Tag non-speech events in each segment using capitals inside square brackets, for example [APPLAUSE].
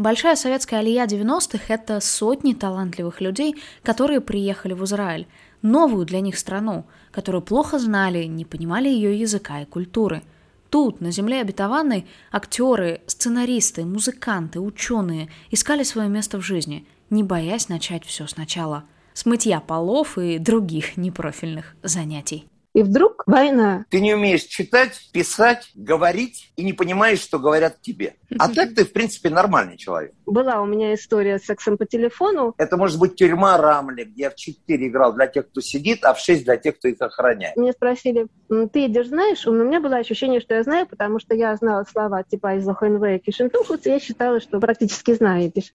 Большая советская алия 90-х – это сотни талантливых людей, которые приехали в Израиль, новую для них страну, которую плохо знали, не понимали ее языка и культуры. Тут, на земле обетованной, актеры, сценаристы, музыканты, ученые искали свое место в жизни, не боясь начать все сначала, с мытья полов и других непрофильных занятий. И вдруг война. Ты не умеешь читать, писать, говорить и не понимаешь, что говорят тебе. А так ты, в принципе, нормальный человек. Была у меня история с сексом по телефону. Это может быть тюрьма Рамли, где я в 4 играл для тех, кто сидит, а в 6 для тех, кто их охраняет. Мне спросили, ты идешь знаешь? У меня было ощущение, что я знаю, потому что я знала слова типа из ОХНВ и Кишинтухуц, и я считала, что практически знаю эти.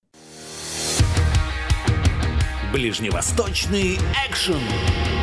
Ближневосточный экшен.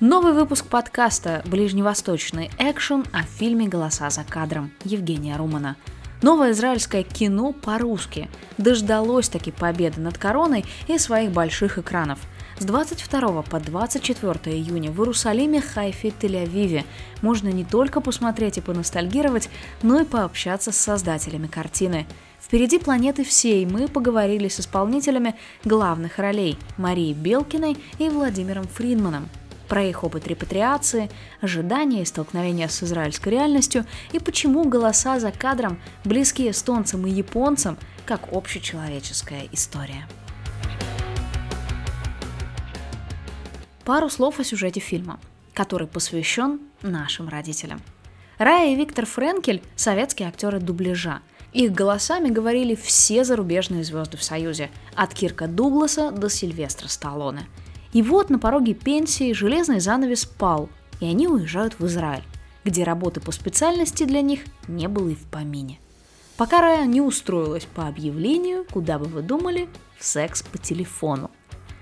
Новый выпуск подкаста «Ближневосточный экшен» о фильме «Голоса за кадром» Евгения Румана. Новое израильское кино по-русски дождалось таки победы над короной и своих больших экранов. С 22 по 24 июня в Иерусалиме, Хайфе Тель-Авиве можно не только посмотреть и поностальгировать, но и пообщаться с создателями картины. Впереди планеты всей мы поговорили с исполнителями главных ролей Марией Белкиной и Владимиром Фридманом – про их опыт репатриации, ожидания и столкновения с израильской реальностью и почему голоса за кадром близки эстонцам и японцам как общечеловеческая история. Пару слов о сюжете фильма, который посвящен нашим родителям. Рая и Виктор Френкель – советские актеры дубляжа. Их голосами говорили все зарубежные звезды в Союзе, от Кирка Дугласа до Сильвестра Сталлоне – и вот на пороге пенсии железный занавес пал, и они уезжают в Израиль, где работы по специальности для них не было и в помине. Пока Рая не устроилась по объявлению, куда бы вы думали, в секс по телефону.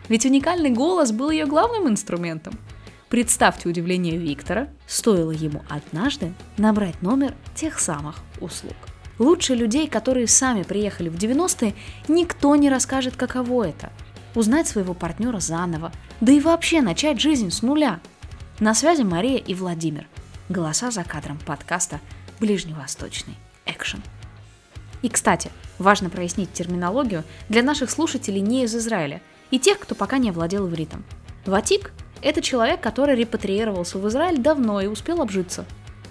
Ведь уникальный голос был ее главным инструментом. Представьте удивление Виктора, стоило ему однажды набрать номер тех самых услуг. Лучше людей, которые сами приехали в 90-е, никто не расскажет, каково это – узнать своего партнера заново, да и вообще начать жизнь с нуля. На связи Мария и Владимир. Голоса за кадром подкаста «Ближневосточный экшен». И, кстати, важно прояснить терминологию для наших слушателей не из Израиля и тех, кто пока не овладел ивритом. Ватик – это человек, который репатриировался в Израиль давно и успел обжиться.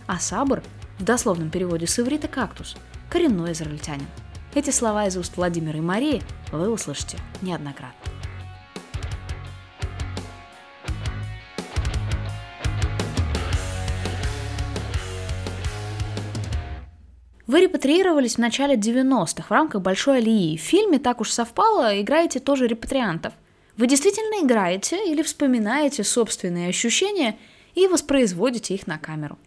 А сабр, в дословном переводе с иврита «кактус», коренной израильтянин. Эти слова из уст Владимира и Марии вы услышите неоднократно. Вы репатриировались в начале 90-х в рамках Большой Алии. В фильме так уж совпало, играете тоже репатриантов. Вы действительно играете или вспоминаете собственные ощущения и воспроизводите их на камеру?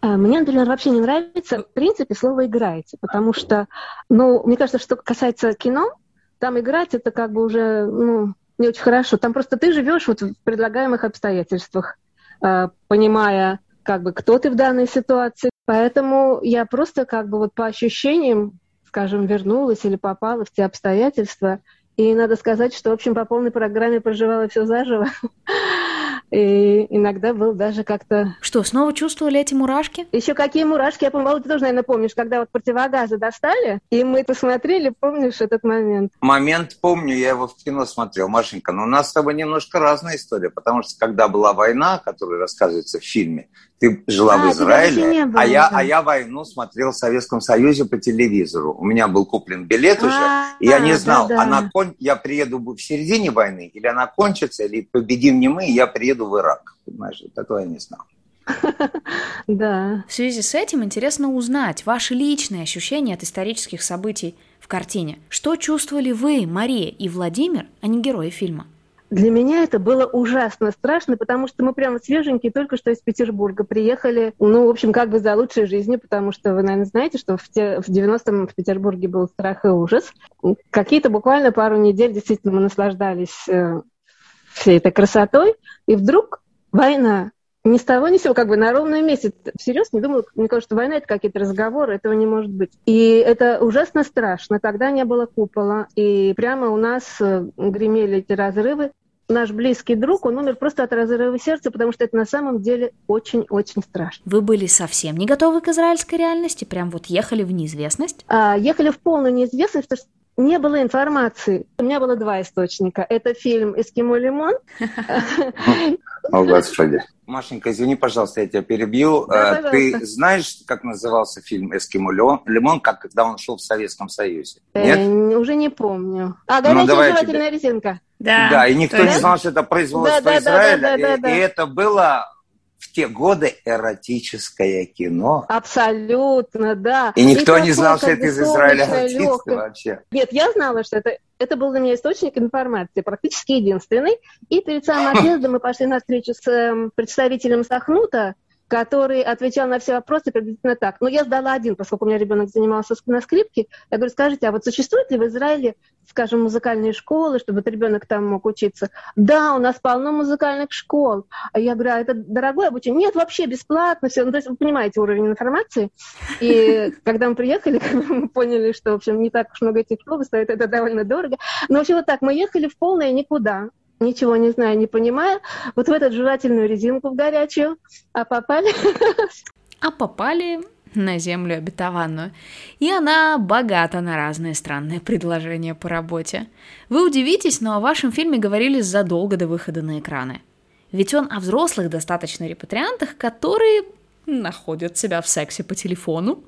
А, мне, например, вообще не нравится в принципе слово «играете», потому что, ну, мне кажется, что касается кино, там играть это как бы уже, ну, не очень хорошо. Там просто ты живешь вот в предлагаемых обстоятельствах, а, понимая, как бы, кто ты в данной ситуации, Поэтому я просто как бы вот по ощущениям, скажем, вернулась или попала в те обстоятельства. И надо сказать, что, в общем, по полной программе проживала все заживо. [LAUGHS] И иногда был даже как-то... Что, снова чувствовали эти мурашки? Еще какие мурашки? Я помню, ты тоже, наверное, помнишь, когда вот противогазы достали, и мы посмотрели, помнишь этот момент? Момент помню, я его в кино смотрел, Машенька. Но у нас с тобой немножко разная история, потому что когда была война, которая рассказывается в фильме, ты жила а, в Израиле, было, а, я, да. а я войну смотрел в Советском Союзе по телевизору. У меня был куплен билет уже, а, и я не знал, да, да. Она кон... я приеду в середине войны, или она кончится, или победим не мы, и я приеду в Ирак. Понимаешь, этого я не знал. [LAUGHS] Да. В связи с этим интересно узнать ваши личные ощущения от исторических событий в картине. Что чувствовали вы, Мария и Владимир, а не герои фильма? Для меня это было ужасно страшно, потому что мы прямо свеженькие только что из Петербурга приехали, ну, в общем, как бы за лучшей жизнью, потому что вы, наверное, знаете, что в, те, в 90-м в Петербурге был страх и ужас. Какие-то буквально пару недель действительно мы наслаждались э, всей этой красотой, и вдруг война. Ни с того, ни с сего, как бы на ровном месте. Всерьез не думала, мне кажется, что война — это какие-то разговоры, этого не может быть. И это ужасно страшно, когда не было купола, и прямо у нас э, гремели эти разрывы. наш близкий друг, он умер просто от разрыва сердца, потому что это на самом деле очень-очень страшно. Вы были совсем не готовы к израильской реальности? Прям вот ехали в неизвестность? А, ехали в полную неизвестность, потому что не было информации. У меня было два источника. Это фильм «Эскимо Лимон». [LAUGHS] О, Господи. Машенька, извини, пожалуйста, я тебя перебью. Да, э, Ты знаешь, как назывался фильм «Эскимо Лимон», как когда он шел в Советском Союзе? Э, Нет? Э, уже не помню. А, «Горячая ну, жевательная резинка». Да. да, и никто да? не знал, что это производство да, да, Израиля. Да, да, да, да, и, и это было в те годы эротическое кино. Абсолютно, да. И никто и не знал, что это из Израиля артисты вообще. Нет, я знала, что это, это был для меня источник информации, практически единственный. И перед самым отъездом мы пошли на встречу с э, представителем Сахнута, который отвечал на все вопросы приблизительно так. Но я сдала один, поскольку у меня ребенок занимался на скрипке. Я говорю, скажите, а вот существует ли в Израиле, скажем, музыкальные школы, чтобы этот ребенок там мог учиться? Да, у нас полно музыкальных школ. А я говорю, а это дорогое обучение? Нет, вообще бесплатно все. Ну, то есть вы понимаете уровень информации. И [LAUGHS] когда мы приехали, [LAUGHS] мы поняли, что, в общем, не так уж много этих школ, стоит это довольно дорого. Но, в общем, вот так, мы ехали в полное никуда ничего не знаю, не понимаю, вот в эту жевательную резинку в горячую, а попали... А попали на землю обетованную. И она богата на разные странные предложения по работе. Вы удивитесь, но о вашем фильме говорили задолго до выхода на экраны. Ведь он о взрослых достаточно репатриантах, которые находят себя в сексе по телефону.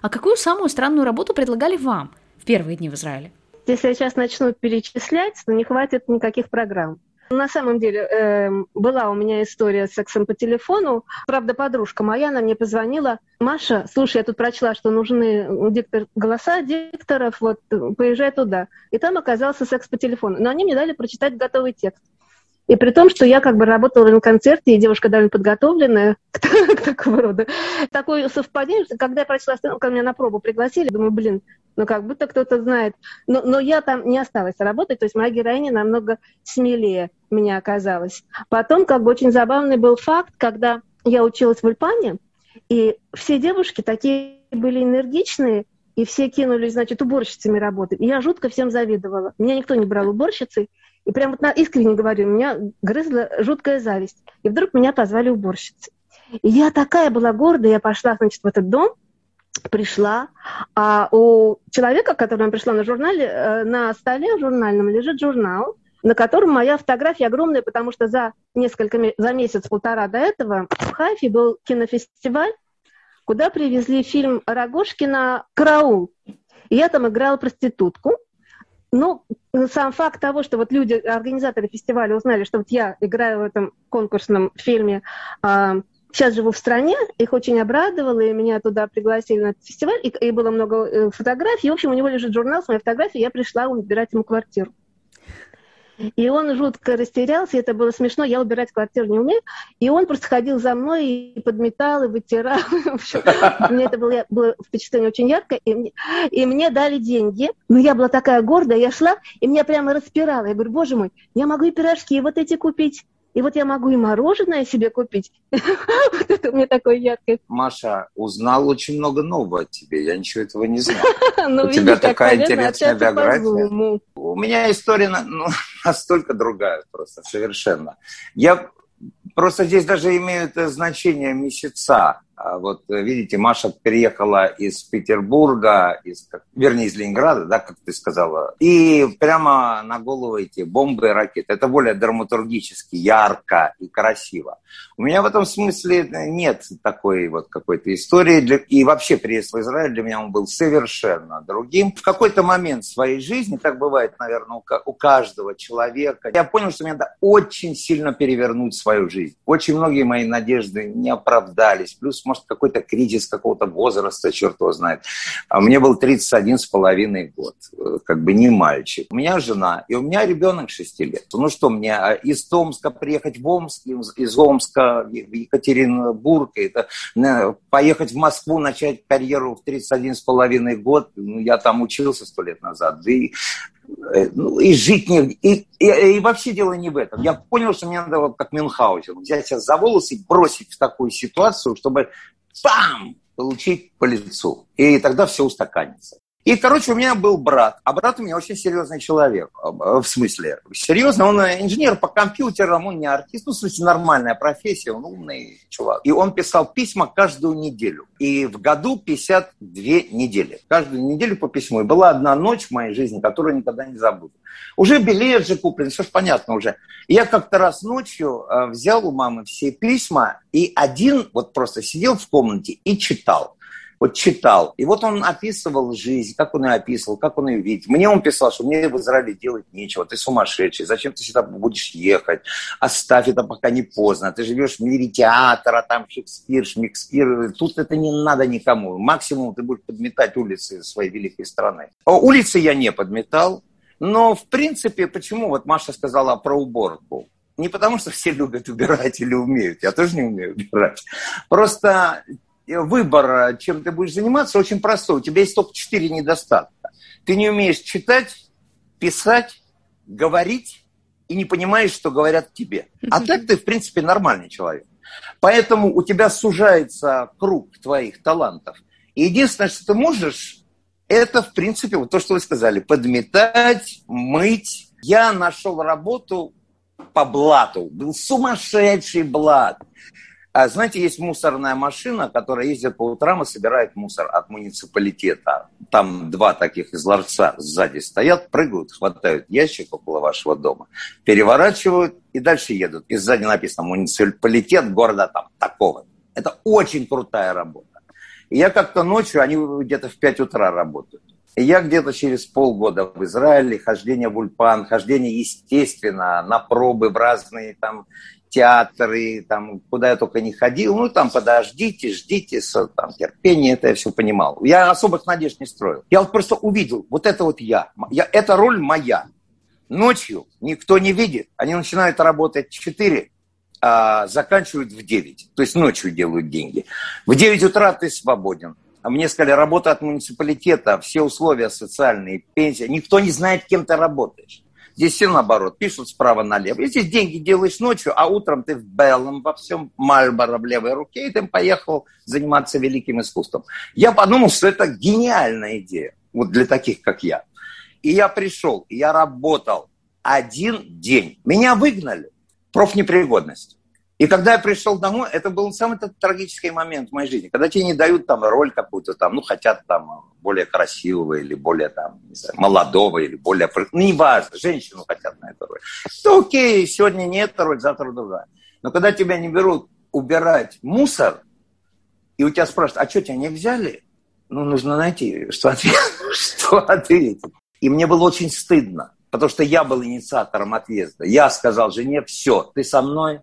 А какую самую странную работу предлагали вам в первые дни в Израиле? Если я сейчас начну перечислять, то не хватит никаких программ. На самом деле, э, была у меня история с сексом по телефону. Правда, подружка моя, она мне позвонила. Маша, слушай, я тут прочла, что нужны диктор, голоса дикторов, вот, поезжай туда. И там оказался секс по телефону. Но они мне дали прочитать готовый текст. И при том, что я как бы работала на концерте, и девушка довольно подготовленная [LAUGHS] к такого рода. Такое совпадение, что когда я прочла когда меня на пробу пригласили, думаю, блин, ну как будто кто-то знает. Но, но я там не осталась работать, то есть моя героиня намного смелее меня оказалась. Потом как бы очень забавный был факт, когда я училась в Ульпане, и все девушки такие были энергичные, и все кинулись, значит, уборщицами работать. И я жутко всем завидовала. Меня никто не брал уборщицей, и прям вот на, искренне говорю, меня грызла жуткая зависть. И вдруг меня позвали уборщицей. И я такая была гордая, я пошла, значит, в этот дом, пришла, а у человека, к которому пришла на журнале, э, на столе журнальном лежит журнал, на котором моя фотография огромная, потому что за несколько, за месяц-полтора до этого в Хайфе был кинофестиваль, куда привезли фильм Рогошкина «Караул». И я там играла проститутку. Ну, сам факт того, что вот люди, организаторы фестиваля узнали, что вот я играю в этом конкурсном фильме а, сейчас живу в стране, их очень обрадовало, и меня туда пригласили на этот фестиваль, и, и было много э, фотографий. в общем, у него лежит журнал с моей фотографией, я пришла убирать ему квартиру. И он жутко растерялся, это было смешно, я убирать квартиру не умею. И он просто ходил за мной и подметал, и вытирал. [LAUGHS] Мне это было, впечатление очень яркое. И мне, дали деньги. Но я была такая гордая, я шла, и меня прямо распирало. Я говорю, боже мой, я могу и пирожки вот эти купить. И вот я могу и мороженое себе купить. [LAUGHS] вот это мне такое яркое. Маша, узнал очень много нового о тебе. Я ничего этого не знал. [LAUGHS] Ну, У тебя такая интересная биография. У меня история ну, [LAUGHS] настолько другая просто, совершенно. Я просто здесь даже имеют значение месяца. А вот видите, Маша переехала из Петербурга, из, вернее, из Ленинграда, да, как ты сказала, и прямо на голову эти бомбы и ракеты. Это более драматургически, ярко и красиво. У меня в этом смысле нет такой вот какой-то истории. И вообще приезд в Израиль для меня он был совершенно другим. В какой-то момент своей жизни, так бывает, наверное, у каждого человека, я понял, что мне надо очень сильно перевернуть свою жизнь. Очень многие мои надежды не оправдались. Плюс может, какой-то кризис какого-то возраста, черт его знает. А мне был 31 с половиной год, э, как бы не мальчик. У меня жена, и у меня ребенок 6 лет. Ну что, мне а, из Томска приехать в Омск, из Омска в Екатеринбург, это поехать в Москву, начать карьеру в 31 с половиной год, ну, я там учился сто лет назад, да и ну, и жить не... И, и, и вообще дело не в этом. Я понял, что мне надо, вот как Мюнхгаузен, взять себя за волосы и бросить в такую ситуацию, чтобы пам! получить по лицу. И тогда все устаканится. И, короче, у меня был брат, а брат у меня очень серьезный человек, в смысле, серьезно, он инженер по компьютерам, он не артист, ну, в смысле, нормальная профессия, он умный чувак. И он писал письма каждую неделю. И в году 52 недели. Каждую неделю по письму. И была одна ночь в моей жизни, которую никогда не забуду. Уже билет же куплен, все же понятно уже. Я как-то раз ночью э, взял у мамы все письма, и один вот просто сидел в комнате и читал вот читал. И вот он описывал жизнь, как он ее описывал, как он ее видит. Мне он писал, что мне в Израиле делать нечего, ты сумасшедший, зачем ты сюда будешь ехать, оставь это пока не поздно, ты живешь в мире театра, там Шекспир, Шмекспир, тут это не надо никому. Максимум ты будешь подметать улицы своей великой страны. Улицы я не подметал, но в принципе, почему вот Маша сказала про уборку? Не потому, что все любят убирать или умеют. Я тоже не умею убирать. Просто выбор, чем ты будешь заниматься, очень простой. У тебя есть только четыре недостатка. Ты не умеешь читать, писать, говорить и не понимаешь, что говорят тебе. А так ты, в принципе, нормальный человек. Поэтому у тебя сужается круг твоих талантов. И единственное, что ты можешь, это, в принципе, вот то, что вы сказали, подметать, мыть. Я нашел работу по блату. Был сумасшедший блат. А знаете, есть мусорная машина, которая ездит по утрам и собирает мусор от муниципалитета. Там два таких из ларца сзади стоят, прыгают, хватают ящик около вашего дома, переворачивают и дальше едут. И сзади написано муниципалитет города там такого. Это очень крутая работа. И я как-то ночью, они где-то в 5 утра работают. И я где-то через полгода в Израиле, хождение в Ульпан, хождение, естественно, на пробы в разные там театры, там, куда я только не ходил, ну, там, подождите, ждите, там, терпение, это я все понимал. Я особых надежд не строил. Я вот просто увидел, вот это вот я. я эта роль моя. Ночью никто не видит. Они начинают работать в 4, а заканчивают в 9. То есть ночью делают деньги. В 9 утра ты свободен. А мне сказали, работа от муниципалитета, все условия социальные, пенсия. Никто не знает, кем ты работаешь. Здесь все наоборот, пишут справа налево. И здесь деньги делаешь ночью, а утром ты в белом, во всем Мальборо в левой руке, и ты поехал заниматься великим искусством. Я подумал, что это гениальная идея, вот для таких, как я. И я пришел, и я работал один день. Меня выгнали, профнепригодность. И когда я пришел домой, это был самый трагический момент в моей жизни, когда тебе не дают там роль какую-то там, ну, хотят там более красивого или более там, не знаю, молодого или более... Ну, не важно, женщину хотят на эту роль. То окей, сегодня не эта роль, завтра другая. Но когда тебя не берут убирать мусор, и у тебя спрашивают, а что, тебя не взяли? Ну, нужно найти. [LAUGHS] Что ответить. И мне было очень стыдно, потому что я был инициатором отъезда. Я сказал жене, все, ты со мной,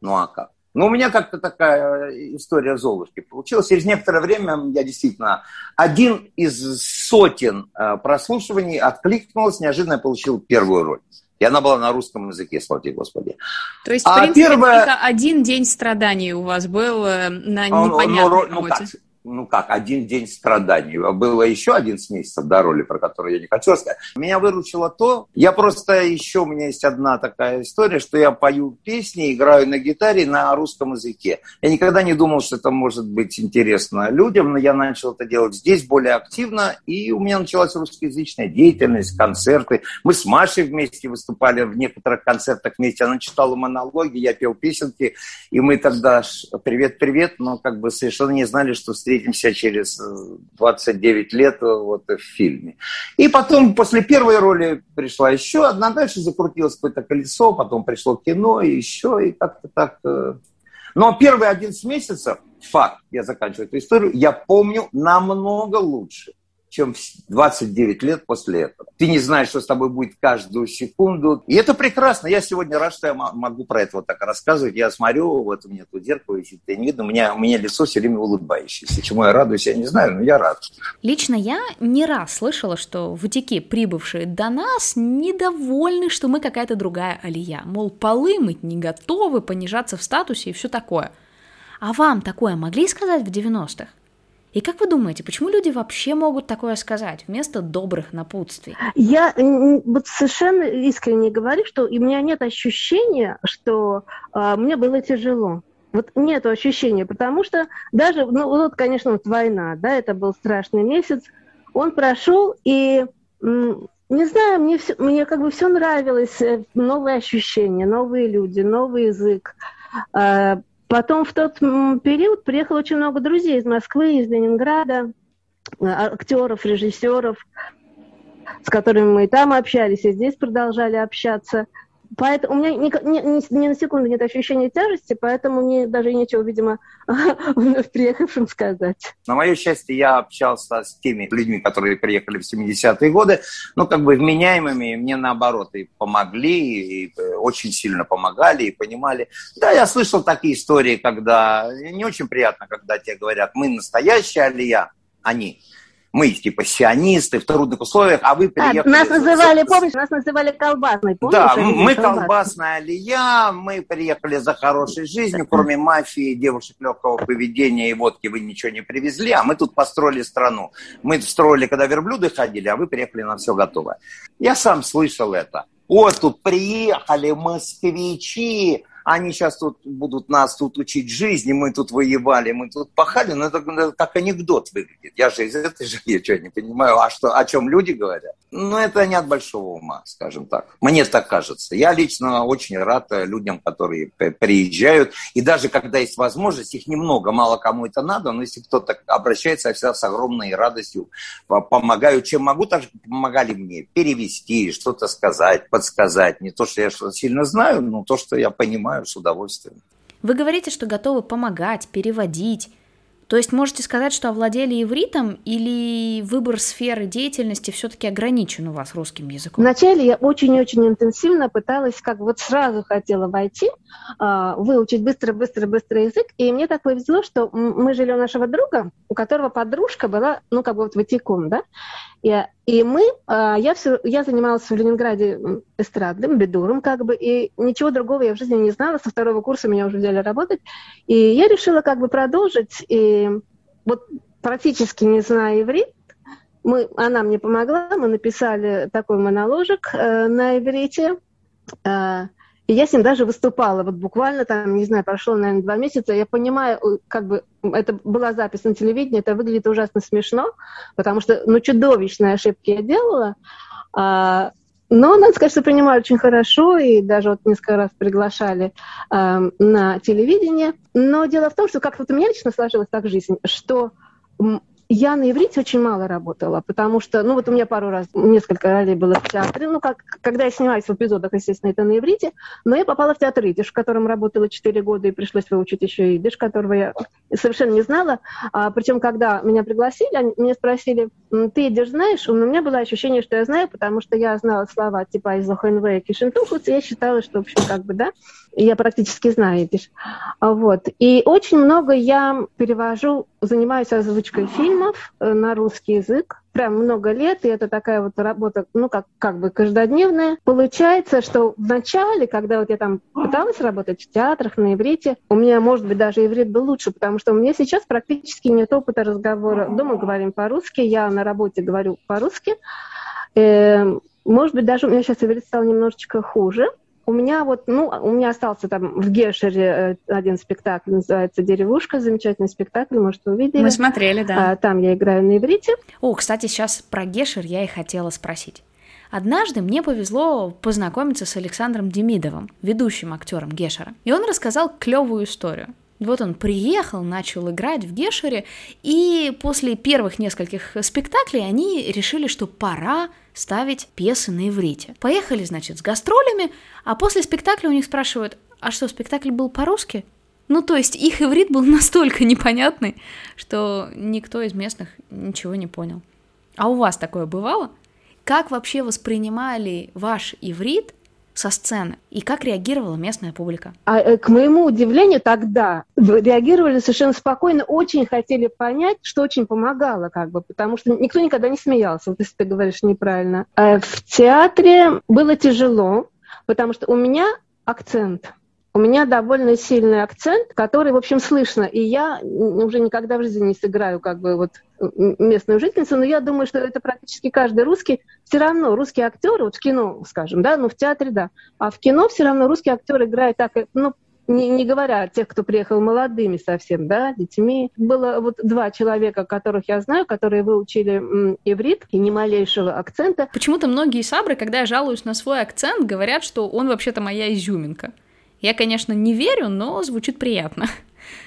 ну а как? Ну, у меня как-то такая история Золушки получилась. Через некоторое время я действительно один из сотен э, прослушиваний откликнулась, неожиданно получил первую роль. И она была на русском языке, слава тебе, Господи. То есть, а в принципе, первое... только один день страданий у вас был э, на непонятной ну, ну, ну, работе. Как? Ну как, один день страданий. Было еще 11 месяцев до роли, про которую я не хочу сказать. Меня выручило то, я просто еще, у меня есть одна такая история, что я пою песни, играю на гитаре на русском языке. Я никогда не думал, что это может быть интересно людям, но я начал это делать здесь более активно, и у меня началась русскоязычная деятельность, концерты. Мы с Машей вместе выступали в некоторых концертах вместе. Она читала монологи, я пел песенки, и мы тогда привет-привет, но как бы совершенно не знали, что встретимся встретимся через 29 лет вот в фильме. И потом, после первой роли пришла еще одна, дальше закрутилось какое-то колесо, потом пришло кино, и еще, и как-то так... Э. Но первые 11 месяцев, факт, я заканчиваю эту историю, я помню намного лучше чем 29 лет после этого. Ты не знаешь, что с тобой будет каждую секунду. И это прекрасно. Я сегодня рад, что я могу про это вот так рассказывать. Я смотрю, вот у меня тут зеркало висит, и не видно, у меня, у меня лицо все время улыбающееся. Чему я радуюсь, я не знаю, но я рад. Лично я не раз слышала, что ватики, прибывшие до нас, недовольны, что мы какая-то другая алия. Мол, полы мыть не готовы, понижаться в статусе и все такое. А вам такое могли сказать в 90-х? И как вы думаете, почему люди вообще могут такое сказать вместо добрых напутствий? Я вот совершенно искренне говорю, что у меня нет ощущения, что э, мне было тяжело. Вот нет ощущения, потому что даже, ну вот, конечно, вот война, да, это был страшный месяц, Он прошел, и не знаю, мне, все, мне как бы все нравилось, э, новые ощущения, новые люди, новый язык. А, потом в тот период приехало очень много друзей из Москвы, из Ленинграда, а, актеров, режиссеров, с которыми мы и там общались, и здесь продолжали общаться. Поэтому у меня ни, ни, ни на секунду нет ощущения тяжести, поэтому мне даже нечего, видимо, [LAUGHS] вновь приехавшим сказать. На мое счастье, я общался с теми людьми, которые приехали в 70-е годы, ну, как бы вменяемыми, мне наоборот и помогли, и э, очень сильно помогали, и понимали. Да, я слышал такие истории, когда не очень приятно, когда тебе говорят, мы настоящая алия, они мы типа сионисты в трудных условиях, а вы приехали... А, нас называли, помнишь, нас называли колбасной, помнишь? Да, мы колбасная алия, мы приехали за хорошей жизнью, кроме мафии, девушек легкого поведения и водки вы ничего не привезли, а мы тут построили страну. Мы строили, когда верблюды ходили, а вы приехали на все готово. Я сам слышал это. Вот тут приехали москвичи, они сейчас тут будут нас тут учить жизни, мы тут воевали, мы тут пахали, но это, это как анекдот выглядит. Я же из этой же [LAUGHS] я что, не понимаю, а что, о чем люди говорят? Ну, это не от большого ума, скажем так. Мне так кажется. Я лично очень рад людям, которые приезжают, и даже когда есть возможность, их немного, мало кому это надо, но если кто-то обращается, я всегда с огромной радостью помогаю, чем могу, также помогали мне перевести, что-то сказать, подсказать. Не то, что я сильно знаю, но то, что я понимаю, понимаю с удовольствием. Вы говорите, что готовы помогать, переводить. То есть можете сказать, что овладели ивритом или выбор сферы деятельности все-таки ограничен у вас русским языком? Вначале я очень-очень интенсивно пыталась, как вот сразу хотела войти, а, выучить быстро-быстро-быстро язык, и мне так повезло, что мы жили у нашего друга, у которого подружка была, ну, как бы вот ватиком, да, и, и мы, а, я, все, я занималась в Ленинграде эстрадным, бедуром как бы, и ничего другого я в жизни не знала. Со второго курса меня уже взяли работать. И я решила как бы продолжить. И вот практически не зная иврит, мы, она мне помогла, мы написали такой моноложек э, на иврите. Э, и я с ним даже выступала, вот буквально там, не знаю, прошло, наверное, два месяца. Я понимаю, как бы, это была запись на телевидении, это выглядит ужасно смешно, потому что, ну, чудовищные ошибки я делала. А, но, надо сказать, что принимали очень хорошо, и даже вот несколько раз приглашали э, на телевидение. Но дело в том, что как-то вот у меня лично сложилась так жизнь, что я на иврите очень мало работала, потому что, ну вот у меня пару раз, несколько ролей было в театре, ну как, когда я снимаюсь в эпизодах, естественно, это на иврите, но я попала в театр идиш, в котором работала 4 года, и пришлось выучить еще идиш, которого я совершенно не знала. А, причем, когда меня пригласили, они меня спросили, ты идиш знаешь? У меня было ощущение, что я знаю, потому что я знала слова типа из Охенвея Кишентухус, и я считала, что, в общем, как бы, да, я практически знаю идиш. Вот. И очень много я перевожу, занимаюсь озвучкой фильмов, э, на русский язык. Прям много лет, и это такая вот работа, ну, как, как бы каждодневная. Получается, что в начале, когда вот я там пыталась работать в театрах, на иврите, у меня, может быть, даже иврит был лучше, потому что у меня сейчас практически нет опыта разговора. Дома говорим по-русски, я на работе говорю по-русски. Э, может быть, даже у меня сейчас иврит стал немножечко хуже, у меня вот, ну, у меня остался там в Гешере э, один спектакль, называется «Деревушка», замечательный спектакль, может, вы видели. Мы смотрели, да. А, там я играю на иврите. О, кстати, сейчас про Гешер я и хотела спросить. Однажды мне повезло познакомиться с Александром Демидовым, ведущим актером Гешера, и он рассказал клевую историю. Вот он приехал, начал играть в Гешере, и после первых нескольких спектаклей они решили, что пора ставить пьесы на иврите. Поехали, значит, с гастролями, а после спектакля у них спрашивают, а что, спектакль был по-русски? Ну, то есть их иврит был [LAUGHS] настолько непонятный, что никто из местных ничего не понял. А у вас такое бывало? Как вообще воспринимали ваш иврит со сцены? И как реагировала местная публика? А, э, к моему удивлению, тогда реагировали совершенно спокойно, очень хотели понять, что очень помогало, как бы, потому что никто никогда не смеялся, вот если ты говоришь неправильно. А в театре было тяжело, потому что у меня акцент – у меня довольно сильный акцент, который, в общем, слышно. И я уже никогда в жизни не сыграю как бы вот местную жительницу, но я думаю, что это практически каждый русский. Все равно русский актер, вот в кино, скажем, да, ну в театре, да, а в кино все равно русский актер играет так, ну, не, не говоря о тех, кто приехал молодыми совсем, да, детьми. Было вот два человека, которых я знаю, которые выучили иврит и ни малейшего акцента. Почему-то многие сабры, когда я жалуюсь на свой акцент, говорят, что он вообще-то моя изюминка. Я, конечно, не верю, но звучит приятно.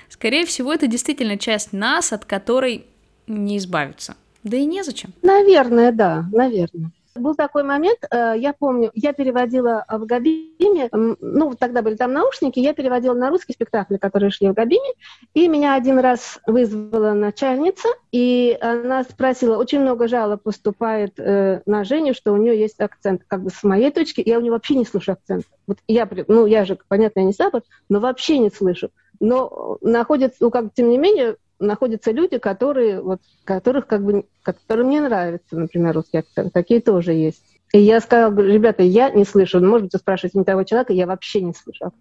Скорее всего, это действительно часть нас, от которой не избавиться. Да и незачем. Наверное, да, наверное. Был такой момент, э, я помню, я переводила в Габиме, ну, тогда были там наушники, я переводила на русский спектакль, которые шли в Габиме, и меня один раз вызвала начальница, и она спросила, очень много жалоб поступает э, на Женю, что у нее есть акцент. Как бы с моей точки, я у нее вообще не слышу акцент. Вот я, ну, я же, понятно, я не сабот, но вообще не слышу. Но находится, ну, как, тем не менее, находятся люди, которые, вот, которых как бы, которым не нравится, например, русский акцент. Такие тоже есть. И я сказала, ребята, я не слышу. Ну, может быть, вы спрашиваете не того человека, я вообще не слышу.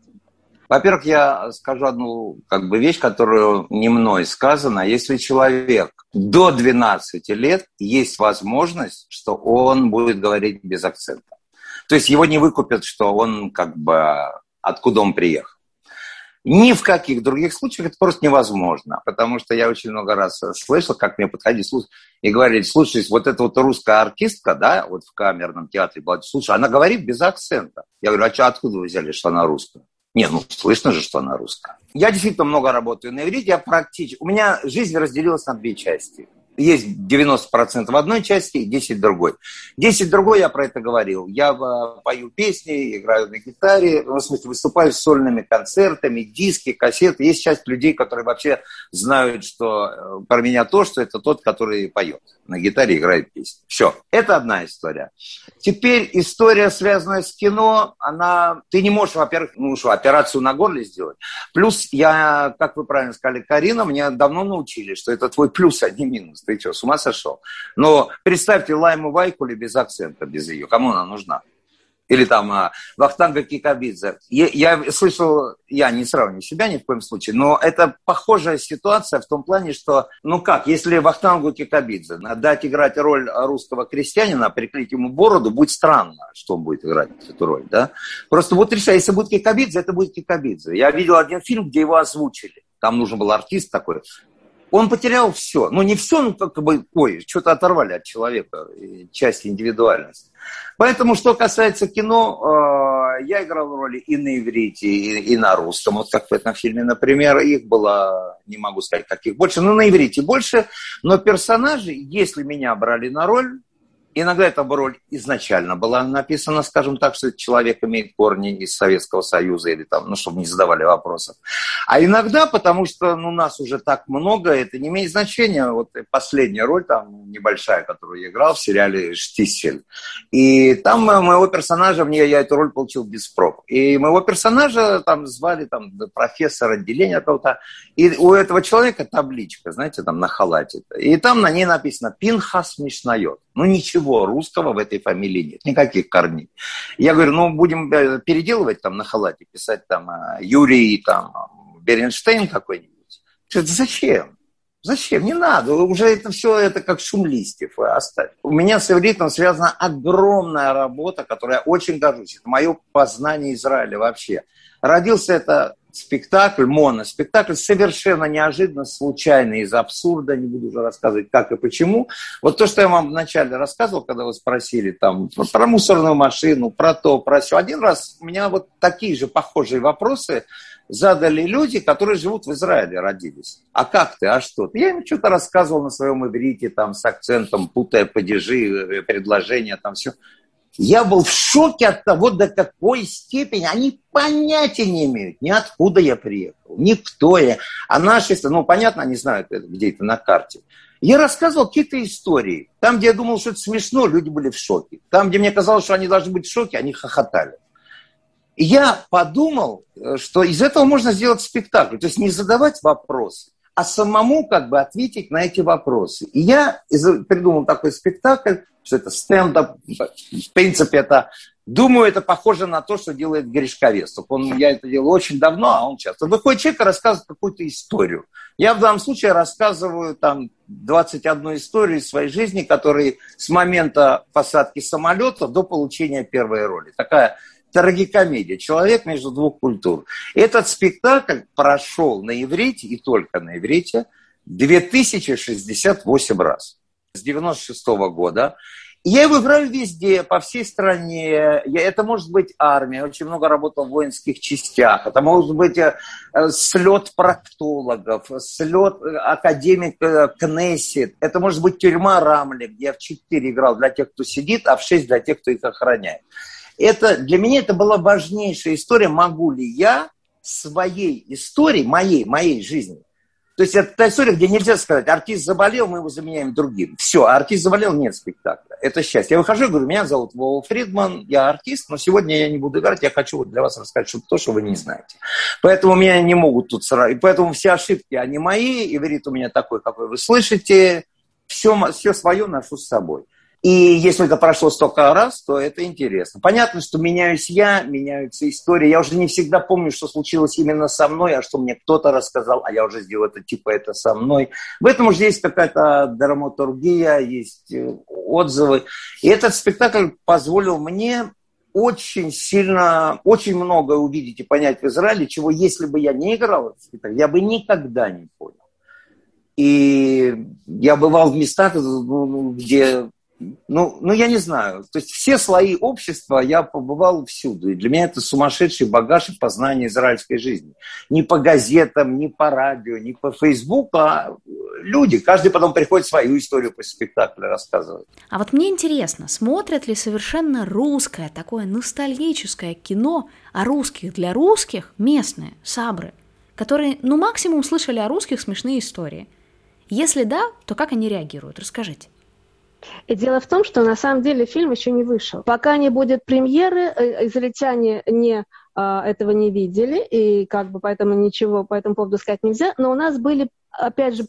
Во-первых, я скажу одну как бы, вещь, которую не мной сказано. Если человек до 12 лет, есть возможность, что он будет говорить без акцента. То есть его не выкупят, что он как бы откуда он приехал. Ни в каких других случаях это просто невозможно, потому что я очень много раз слышал, как мне подходили и говорили, слушай, вот эта вот русская артистка, да, вот в камерном театре была, слушай, она говорит без акцента. Я говорю, а что, откуда вы взяли, что она русская? Не, ну, слышно же, что она русская. Я действительно много работаю на иврите, я практически... У меня жизнь разделилась на две части – есть 90% в одной части и 10% в другой. 10 в другой, я про это говорил. Я э, пою песни, играю на гитаре, в смысле, выступаю с сольными концертами, диски, кассеты. Есть часть людей, которые вообще знают, что э, про меня то, что это тот, который поет на гитаре, играет песни. Все, это одна история. Теперь история, связанная с кино, она... Ты не можешь, во-первых, ну что, операцию на горле сделать. Плюс я, как вы правильно сказали, Карина, мне давно научили, что это твой плюс, а не минус ты что, с ума сошел? Но представьте Лайму Вайкули без акцента, без ее. Кому она нужна? Или там а, Вахтанга Кикабидзе. Я, я слышал, я не сравниваю себя ни в коем случае, но это похожая ситуация в том плане, что, ну как, если Вахтангу Кикабидзе дать играть роль русского крестьянина, приклеить ему бороду, будет странно, что он будет играть эту роль, да? Просто вот решай, если будет Кикабидзе, это будет Кикабидзе. Я видел один фильм, где его озвучили. Там нужен был артист такой, он потерял все. Ну, не все, ну, как бы, ой, что-то оторвали от человека, часть индивидуальности. Поэтому, что касается кино, э, я играл роли и на иврите, и, и на русском. Вот как в этом фильме, например, их было, не могу сказать, каких больше, но на иврите больше. Но персонажи, если меня брали на роль, Иногда эта роль изначально была написана, скажем так, что человек имеет корни из Советского Союза или там, ну, чтобы не задавали вопросов. А иногда, потому что ну, нас уже так много, это не имеет значения. Вот последняя роль там небольшая, которую я играл в сериале «Штисель». И там моего персонажа, мне я эту роль получил без проб. И моего персонажа там звали там профессор отделения какого-то. И у этого человека табличка, знаете, там на халате. И там на ней написано «Пинхас Мишнайот». Ну, ничего русского в этой фамилии нет, никаких корней. Я говорю, ну, будем э, переделывать там на халате, писать там э, Юрий, там, Беренштейн какой-нибудь. Зачем? Зачем? Не надо. Уже это все это как шум листьев. Э, оставь. У меня с ивритом связана огромная работа, которой я очень горжусь. Это мое познание Израиля вообще. Родился это спектакль, моноспектакль, совершенно неожиданно, случайно, из абсурда, не буду уже рассказывать, как и почему. Вот то, что я вам вначале рассказывал, когда вы спросили там про мусорную машину, про то, про все. Один раз у меня вот такие же похожие вопросы задали люди, которые живут в Израиле, родились. А как ты, а что Я им что-то рассказывал на своем иврите, там, с акцентом, путая падежи, э, предложения, там все. Я был в шоке от того, до какой степени они понятия не имеют, ни откуда я приехал, ни кто я. А наши, ну, понятно, они знают, где это на карте. Я рассказывал какие-то истории. Там, где я думал, что это смешно, люди были в шоке. Там, где мне казалось, что они должны быть в шоке, они хохотали. И я подумал, э, что из этого можно сделать спектакль. То есть не задавать вопросы, а самому как бы ответить на эти вопросы. И я придумал такой спектакль, что это стендап. В принципе, это, думаю, это похоже на то, что делает Гришковец. Он, я это делаю очень давно, а он часто. Выходит человек и рассказывает какую-то историю. Я в данном случае рассказываю там 21 историю из своей жизни, которые с момента посадки самолета до получения первой роли. Такая трагикомедия. Человек между двух культур. Этот спектакль прошел на иврите и только на иврите 2068 раз. С 96 -го года. Я его играю везде, по всей стране. Я, это может быть армия, очень много работал в воинских частях. Это может быть э, слет проктологов, слет э, академик э, Кнессет. Это может быть тюрьма Рамли, где я в 4 играл для тех, кто сидит, а в 6 для тех, кто их охраняет. Это, для меня это была важнейшая история. Могу ли я своей истории, моей, моей жизни, то есть это та история, где нельзя сказать, артист заболел, мы его заменяем другим. Все, а артист заболел, нет спектакля. Это счастье. Я выхожу и говорю, меня зовут Вова Фридман, я артист, но сегодня я не буду играть, я хочу для вас рассказать что-то, то, что вы не знаете. Поэтому меня не могут тут сразу. И поэтому все ошибки, они мои, иврит у меня такой, какой вы слышите, все, все свое ношу с собой. И если это прошло столько раз, то это интересно. Понятно, что меняюсь я, меняются истории. Я уже не всегда помню, что случилось именно со мной, а что мне кто-то рассказал, а я уже сделал это типа это со мной. В этом уже есть какая-то драматургия, есть э, отзывы. И этот спектакль позволил мне очень сильно, очень много увидеть и понять в Израиле, чего, если бы я не играл этот спектакль, я бы никогда не понял. И я бывал в местах, ну, где ну, ну, я не знаю. То есть все слои общества я побывал всюду. И для меня это сумасшедший багаж и познание израильской жизни. Не по газетам, не по радио, не по Фейсбуку, а люди. Каждый потом приходит свою историю после спектакля рассказывать. А вот мне интересно, смотрят ли совершенно русское, такое ностальгическое кино о русских для русских местные, сабры, которые, ну, максимум слышали о русских смешные истории. Если да, то как они реагируют? Расскажите. И дело в том, что на самом деле фильм еще не вышел. Пока не будет премьеры, э, израильтяне не а, этого не видели, и как бы поэтому ничего по этому поводу сказать нельзя. Но у нас были, опять же,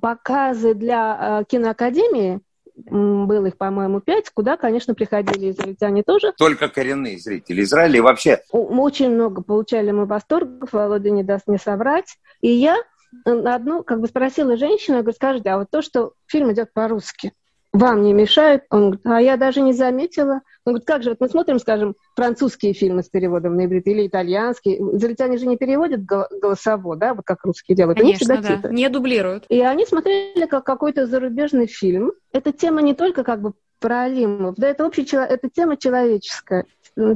показы для а, киноакадемии, было их, по-моему, пять, куда, конечно, приходили израильтяне тоже. Только коренные зрители Израиля вообще. Мы очень много получали мы восторгов, Володя не даст мне соврать. И я одну, как бы спросила женщину, я говорю, скажите, а вот то, что фильм идет по-русски, вам не мешает? Он говорит, а я даже не заметила. Он говорит, как же, вот мы смотрим, скажем, французские фильмы с переводом на иврит или итальянские. Израильтяне же не переводят голосово, да, вот как русские делают. Конечно, они да, титры. не дублируют. И они смотрели как какой-то зарубежный фильм. Эта тема не только как бы про Алимов, да, это общая, это тема человеческая,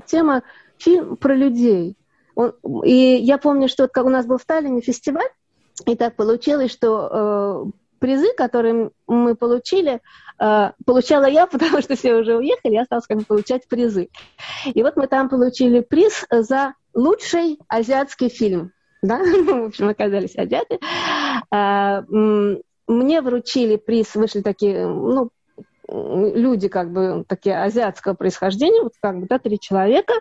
тема фильм про людей. Он, и я помню, что вот, как у нас был в Таллине фестиваль, и так получилось, что э, призы, которые мы получили, э, получала я, [LAUGHS] потому что все уже уехали, я осталась как бы получать призы. И вот мы там получили приз за лучший азиатский фильм. Да? [LAUGHS] В общем, оказались азиаты. Э, мне вручили приз, вышли такие, ну, люди как бы такие азиатского происхождения, вот как бы, да, три человека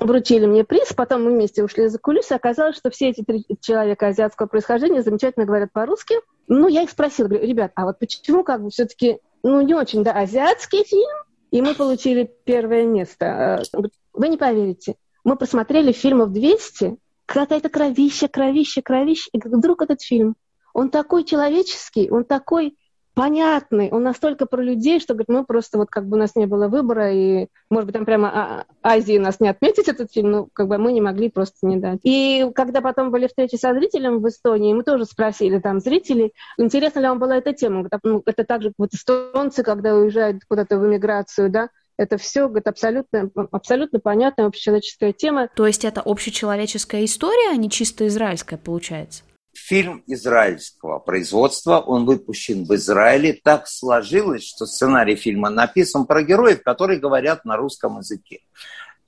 вручили мне приз, потом мы вместе ушли за кулисы, оказалось, что все эти три человека азиатского происхождения замечательно говорят по-русски. Ну, я их спросила, говорю, ребят, а вот почему как бы все-таки, ну, не очень, да, азиатский фильм, и мы получили первое место. Э, вы не поверите, мы просмотрели фильмов 200, какая-то кровища, кровища, кровища, и вдруг этот фильм, он такой человеческий, он такой понятный, он настолько про людей, что говорит, мы просто вот как бы у нас не было выбора, и, может быть, там прямо а, Азии нас не отметить этот фильм, но как бы мы не могли просто не дать. И когда потом были встречи со зрителем в Эстонии, мы тоже спросили там зрителей, интересно ли вам была эта тема. Ну, это так же вот эстонцы, когда уезжают куда-то в эмиграцию, да, это все говорит, абсолютно, абсолютно понятная общечеловеческая тема. То есть это общечеловеческая история, а не чисто израильская, получается? Фильм израильского производства, он выпущен в Израиле. Так сложилось, что сценарий фильма написан про героев, которые говорят на русском языке.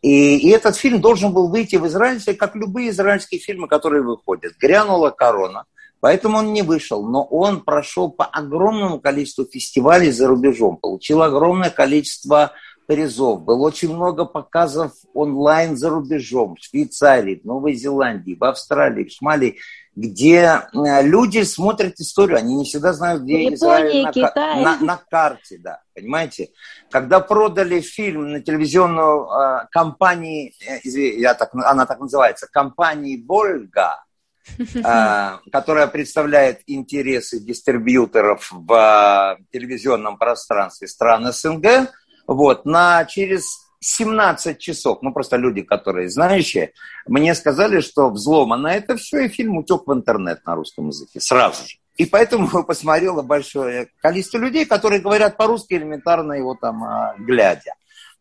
И, и этот фильм должен был выйти в Израиле, как любые израильские фильмы, которые выходят. Грянула корона, поэтому он не вышел. Но он прошел по огромному количеству фестивалей за рубежом, получил огромное количество призов. Было очень много показов онлайн за рубежом, в Швейцарии, в Новой Зеландии, в Австралии, в Шмалии где э, люди смотрят историю, они не всегда знают, где Япония, Израиль на, Китай. На, на карте, да, понимаете? Когда продали фильм на телевизионную э, компанию, э, я так, она так называется, компании Вольга, [LAUGHS] э, которая представляет интересы дистрибьюторов в э, телевизионном пространстве стран СНГ, вот, на через 17 часов, ну просто люди, которые знающие, мне сказали, что взломано это все, и фильм утек в интернет на русском языке сразу же. И поэтому [LAUGHS] посмотрело большое количество людей, которые говорят по-русски элементарно его там а, глядя.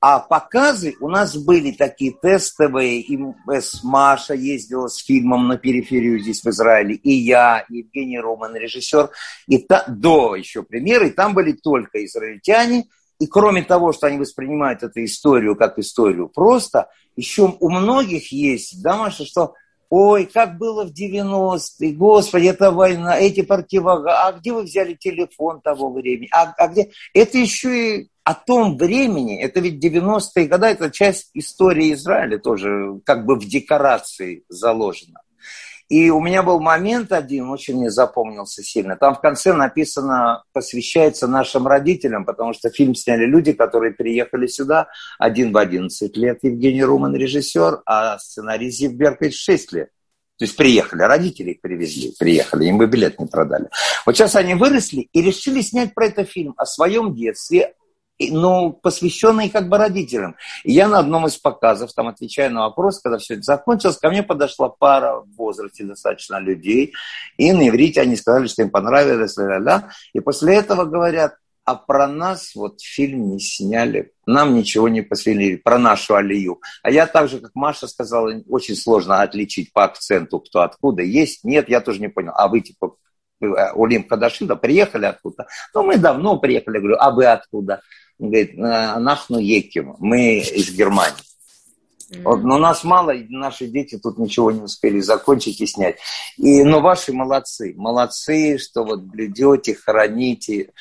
А показы у нас были такие тестовые, и с Маша ездила с фильмом на периферию здесь в Израиле, и я, и Евгений Роман, режиссер, и та, до еще примеры, и там были только израильтяне, и кроме того, что они воспринимают эту историю как историю просто, еще у многих есть, да, Маша, что ой, как было в 90-е, господи, это война, эти противогазы, а где вы взяли телефон того времени, а, а где? Это еще и о том времени, это ведь 90-е годы, это часть истории Израиля тоже как бы в декорации заложена. И у меня был момент один, очень мне запомнился сильно. Там в конце написано, посвящается нашим родителям, потому что фильм сняли люди, которые приехали сюда один в 11 лет. Евгений Руман режиссер, а сценарист Зив Беркович 6 лет. То есть приехали, родители их привезли, приехали, им бы билет не продали. Вот сейчас они выросли и решили снять про это фильм о своем детстве, ну, посвященный как бы родителям. И я на одном из показов, там, отвечая на вопрос, когда все это закончилось, ко мне подошла пара в возрасте достаточно людей, и на иврите они сказали, что им понравилось, ля -ля -ля. и после этого говорят, а про нас вот фильм не сняли, нам ничего не посвятили, про нашу Алию. А я так же, как Маша сказала, очень сложно отличить по акценту, кто откуда есть. Нет, я тоже не понял. А вы типа Олимп Кадашида приехали откуда? Ну, мы давно приехали. говорю, а вы откуда? Он говорит, нахну еким, мы из Германии. Вот, но нас мало, наши дети тут ничего не успели закончить и снять. И, но ваши молодцы, молодцы, что вот блюдете, храните.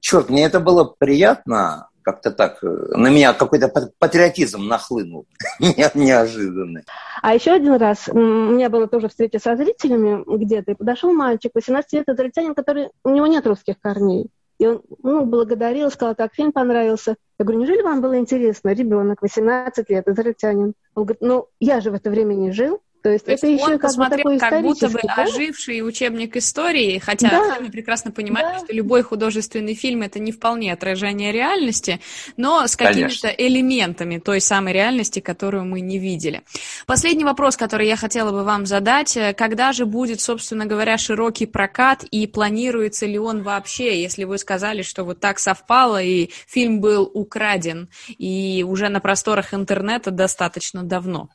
Черт, мне это было приятно, как-то так, на меня какой-то патриотизм нахлынул, [LAUGHS] неожиданный. А еще один раз, у меня была тоже встреча со зрителями где-то, и подошел мальчик, 18 лет, израильтянин, который, у него нет русских корней. И он ну, благодарил, сказал, так, фильм понравился. Я говорю, неужели вам было интересно? Ребенок, 18 лет, израильтянин. Он говорит, ну, я же в это время не жил. То есть, То это есть еще он как посмотрел бы такой как будто бы да? оживший учебник истории, хотя да. мы прекрасно понимаем, да. что любой художественный фильм это не вполне отражение реальности, но с какими-то элементами той самой реальности, которую мы не видели. Последний вопрос, который я хотела бы вам задать, когда же будет, собственно говоря, широкий прокат и планируется ли он вообще, если вы сказали, что вот так совпало и фильм был украден и уже на просторах интернета достаточно давно?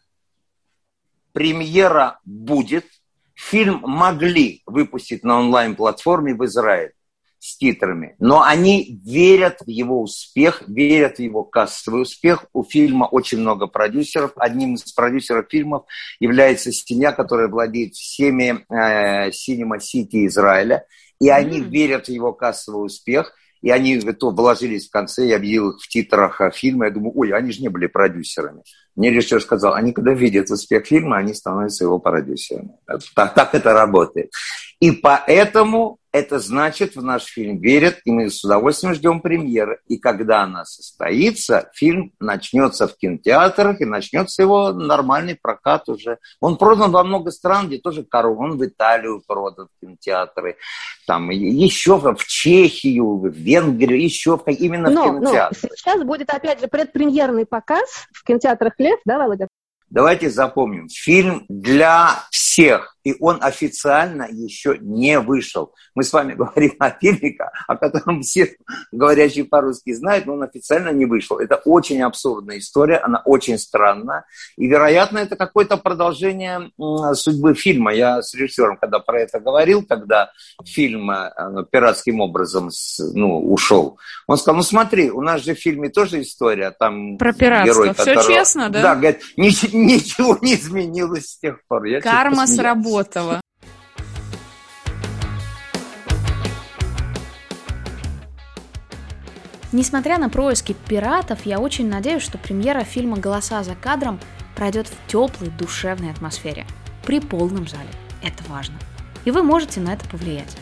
Премьера будет. Фильм могли выпустить на онлайн-платформе в Израиле с титрами, но они верят в его успех, верят в его кассовый успех. У фильма очень много продюсеров. Одним из продюсеров фильмов является семья, которая владеет всеми э, Cinema City Израиля. И mm-hmm. они верят в его кассовый успех. И они то вложились в конце, я видел их в титрах фильма, я думаю, ой, они же не были продюсерами. Мне режиссер сказал, они когда видят успех фильма, они становятся его продюсерами. Так, так это работает. И поэтому это значит, в наш фильм верят, и мы с удовольствием ждем премьеры. И когда она состоится, фильм начнется в кинотеатрах, и начнется его нормальный прокат уже. Он продан во много стран, где тоже коров. Он в Италию продан в кинотеатры, там еще в Чехию, в Венгрию, еще в, именно но, в кинотеатрах. Но сейчас будет, опять же, предпремьерный показ в кинотеатрах «Лев», да, Володя? Давайте запомним, фильм для всех и он официально еще не вышел. Мы с вами [LAUGHS] говорим о фильме, о котором все говорящие по-русски знают, но он официально не вышел. Это очень абсурдная история, она очень странная. И, вероятно, это какое-то продолжение судьбы фильма. Я с режиссером, когда про это говорил, когда фильм э, ну, пиратским образом ну, ушел, он сказал, ну смотри, у нас же в фильме тоже история. Там про пиратство. Герой, которого... Все честно, да? Да, говорит, ничего не изменилось с тех пор. Я Карма сработала Ботова. Несмотря на происки пиратов, я очень надеюсь, что премьера фильма «Голоса за кадром» пройдет в теплой, душевной атмосфере, при полном зале. Это важно. И вы можете на это повлиять.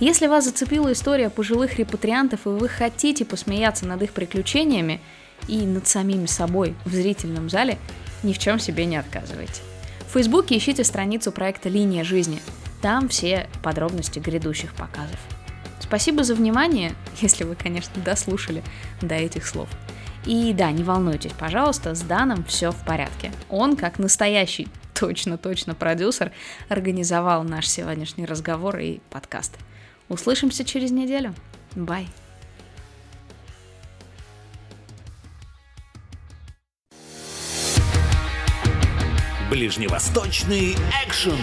Если вас зацепила история пожилых репатриантов, и вы хотите посмеяться над их приключениями и над самими собой в зрительном зале, ни в чем себе не отказывайте. В Фейсбуке ищите страницу проекта «Линия жизни». Там все подробности грядущих показов. Спасибо за внимание, [LAUGHS] если вы, конечно, дослушали до этих слов. И да, не волнуйтесь, пожалуйста, с Даном все в порядке. Он, как настоящий точно-точно продюсер, организовал наш сегодняшний разговор и подкаст. Услышимся через неделю. Бай. Ближневосточный экшен.